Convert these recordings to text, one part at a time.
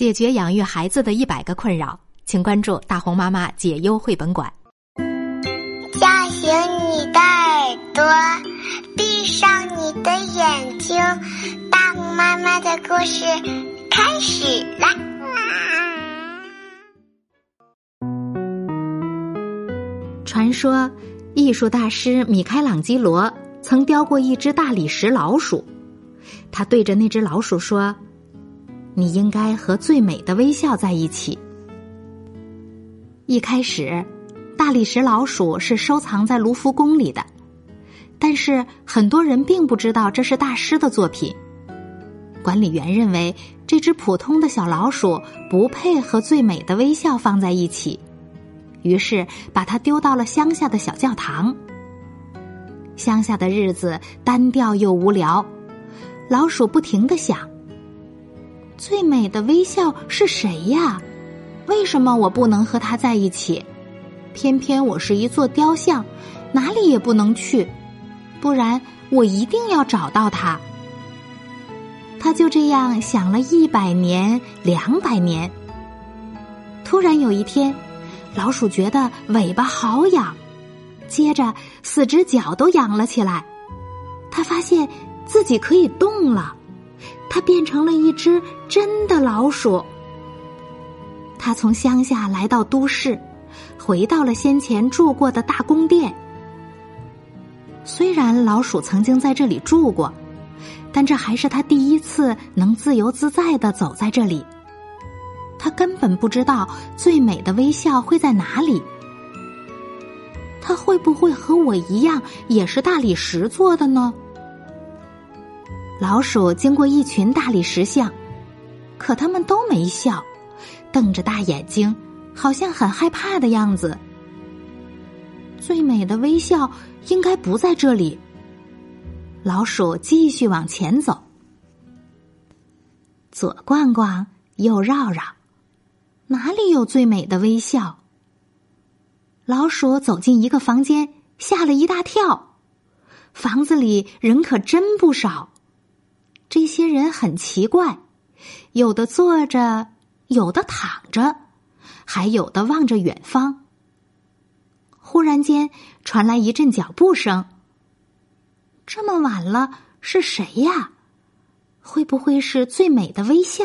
解决养育孩子的一百个困扰，请关注大红妈妈解忧绘本馆。叫醒你的耳朵，闭上你的眼睛，大红妈妈的故事开始了。传说，艺术大师米开朗基罗曾雕过一只大理石老鼠，他对着那只老鼠说。你应该和最美的微笑在一起。一开始，大理石老鼠是收藏在卢浮宫里的，但是很多人并不知道这是大师的作品。管理员认为这只普通的小老鼠不配和最美的微笑放在一起，于是把它丢到了乡下的小教堂。乡下的日子单调又无聊，老鼠不停的想。最美的微笑是谁呀？为什么我不能和他在一起？偏偏我是一座雕像，哪里也不能去。不然我一定要找到他。他就这样想了一百年、两百年。突然有一天，老鼠觉得尾巴好痒，接着四只脚都痒了起来。他发现自己可以动了。它变成了一只真的老鼠。它从乡下来到都市，回到了先前住过的大宫殿。虽然老鼠曾经在这里住过，但这还是他第一次能自由自在的走在这里。他根本不知道最美的微笑会在哪里。他会不会和我一样，也是大理石做的呢？老鼠经过一群大理石像，可他们都没笑，瞪着大眼睛，好像很害怕的样子。最美的微笑应该不在这里。老鼠继续往前走，左逛逛，右绕绕，哪里有最美的微笑？老鼠走进一个房间，吓了一大跳，房子里人可真不少。这些人很奇怪，有的坐着，有的躺着，还有的望着远方。忽然间传来一阵脚步声。这么晚了，是谁呀？会不会是最美的微笑？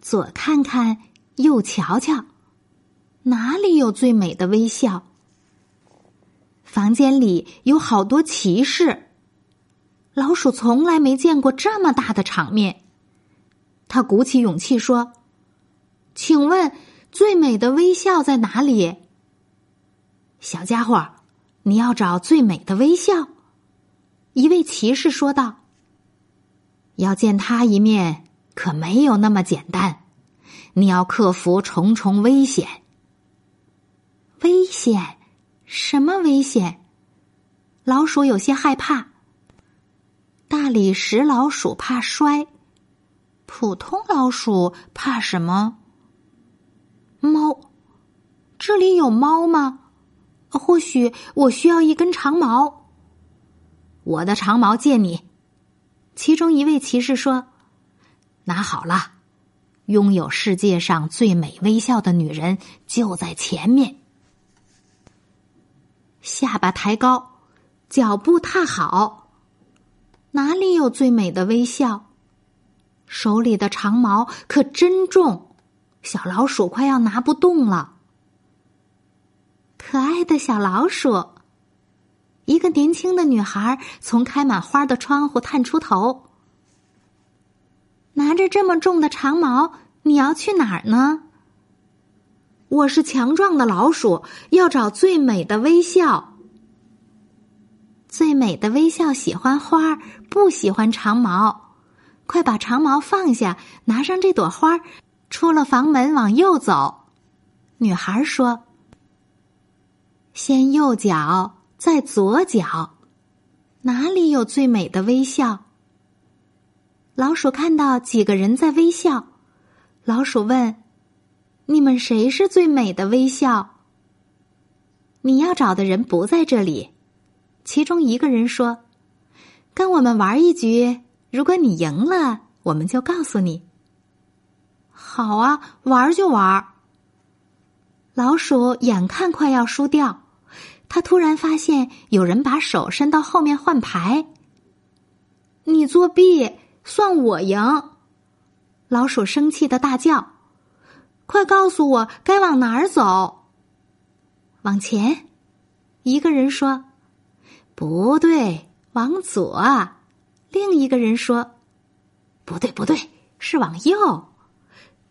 左看看，右瞧瞧，哪里有最美的微笑？房间里有好多骑士。老鼠从来没见过这么大的场面，他鼓起勇气说：“请问最美的微笑在哪里？”小家伙，你要找最美的微笑。一位骑士说道：“要见他一面，可没有那么简单，你要克服重重危险。”危险？什么危险？老鼠有些害怕。大理石老鼠怕摔，普通老鼠怕什么？猫，这里有猫吗？或许我需要一根长矛。我的长矛借你。其中一位骑士说：“拿好了，拥有世界上最美微笑的女人就在前面。”下巴抬高，脚步踏好。哪里有最美的微笑？手里的长矛可真重，小老鼠快要拿不动了。可爱的小老鼠，一个年轻的女孩从开满花的窗户探出头，拿着这么重的长矛，你要去哪儿呢？我是强壮的老鼠，要找最美的微笑。最美的微笑，喜欢花儿，不喜欢长毛。快把长矛放下，拿上这朵花，出了房门往右走。女孩说：“先右脚，再左脚，哪里有最美的微笑？”老鼠看到几个人在微笑，老鼠问：“你们谁是最美的微笑？”你要找的人不在这里。其中一个人说：“跟我们玩一局，如果你赢了，我们就告诉你。”好啊，玩就玩。老鼠眼看快要输掉，他突然发现有人把手伸到后面换牌。你作弊，算我赢！老鼠生气的大叫：“快告诉我该往哪儿走！”往前，一个人说：“不对，往左。”另一个人说：“不对，不对，是往右。”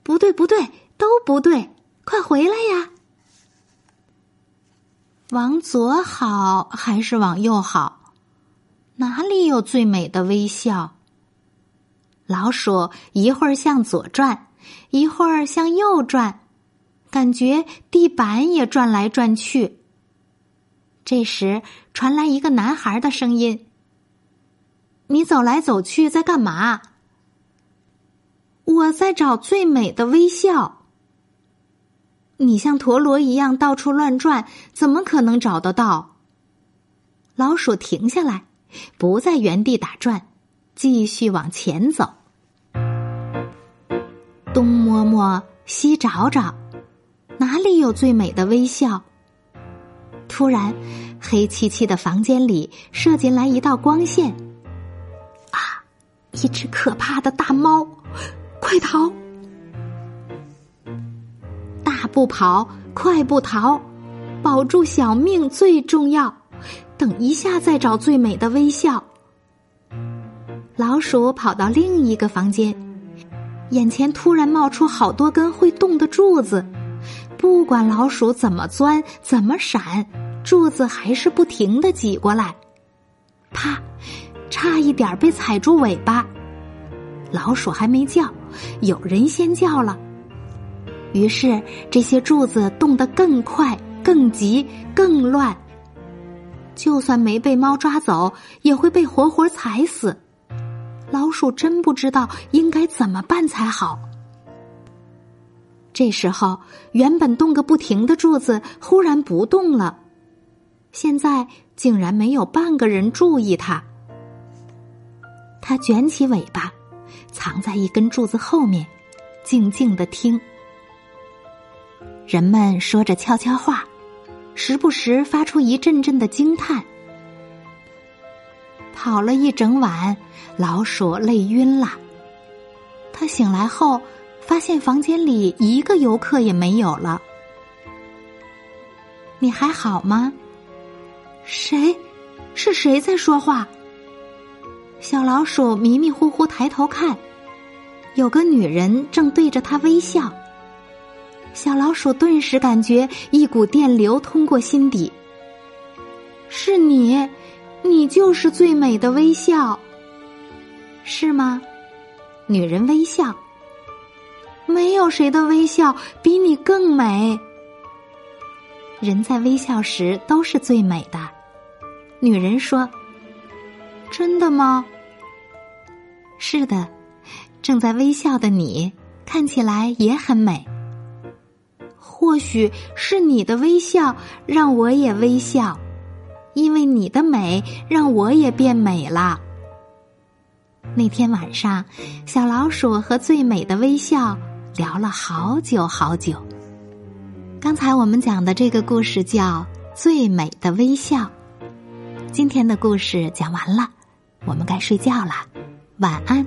不对，不对，都不对！快回来呀！往左好还是往右好？哪里有最美的微笑？老鼠一会儿向左转，一会儿向右转，感觉地板也转来转去。这时传来一个男孩的声音：“你走来走去在干嘛？”我在找最美的微笑。你像陀螺一样到处乱转，怎么可能找得到？老鼠停下来，不在原地打转，继续往前走。东摸摸，西找找，哪里有最美的微笑？突然，黑漆漆的房间里射进来一道光线。啊！一只可怕的大猫！快逃！大步跑，快步逃，保住小命最重要。等一下再找最美的微笑。老鼠跑到另一个房间，眼前突然冒出好多根会动的柱子。不管老鼠怎么钻，怎么闪，柱子还是不停的挤过来。啪！差一点被踩住尾巴。老鼠还没叫。有人先叫了，于是这些柱子动得更快、更急、更乱。就算没被猫抓走，也会被活活踩死。老鼠真不知道应该怎么办才好。这时候，原本动个不停的柱子忽然不动了，现在竟然没有半个人注意它。它卷起尾巴。藏在一根柱子后面，静静的听。人们说着悄悄话，时不时发出一阵阵的惊叹。跑了一整晚，老鼠累晕了。他醒来后，发现房间里一个游客也没有了。你还好吗？谁？是谁在说话？小老鼠迷迷糊糊抬头看，有个女人正对着它微笑。小老鼠顿时感觉一股电流通过心底。是你，你就是最美的微笑，是吗？女人微笑。没有谁的微笑比你更美。人在微笑时都是最美的。女人说。真的吗？是的，正在微笑的你看起来也很美。或许是你的微笑让我也微笑，因为你的美让我也变美了。那天晚上，小老鼠和最美的微笑聊了好久好久。刚才我们讲的这个故事叫《最美的微笑》。今天的故事讲完了。我们该睡觉了，晚安。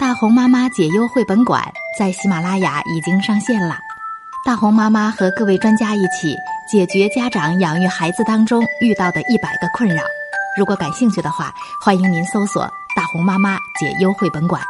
大红妈妈解忧绘本馆在喜马拉雅已经上线了，大红妈妈和各位专家一起解决家长养育孩子当中遇到的一百个困扰。如果感兴趣的话，欢迎您搜索“红妈妈解忧绘本馆”。